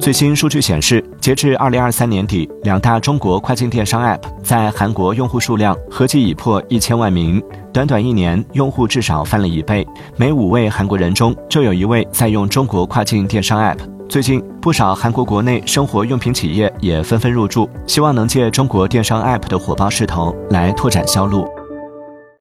最新数据显示截至二零二三年底两大中国跨境电商 app 在韩国用户数量合计已破一千万名短短一年用户至少翻了一倍。每五位韩国人中就有一位在用中国跨境电商 app 最近不少韩国国内生活用品企业也纷纷入驻希望能借中国电商 app 的火爆势头来拓展销路。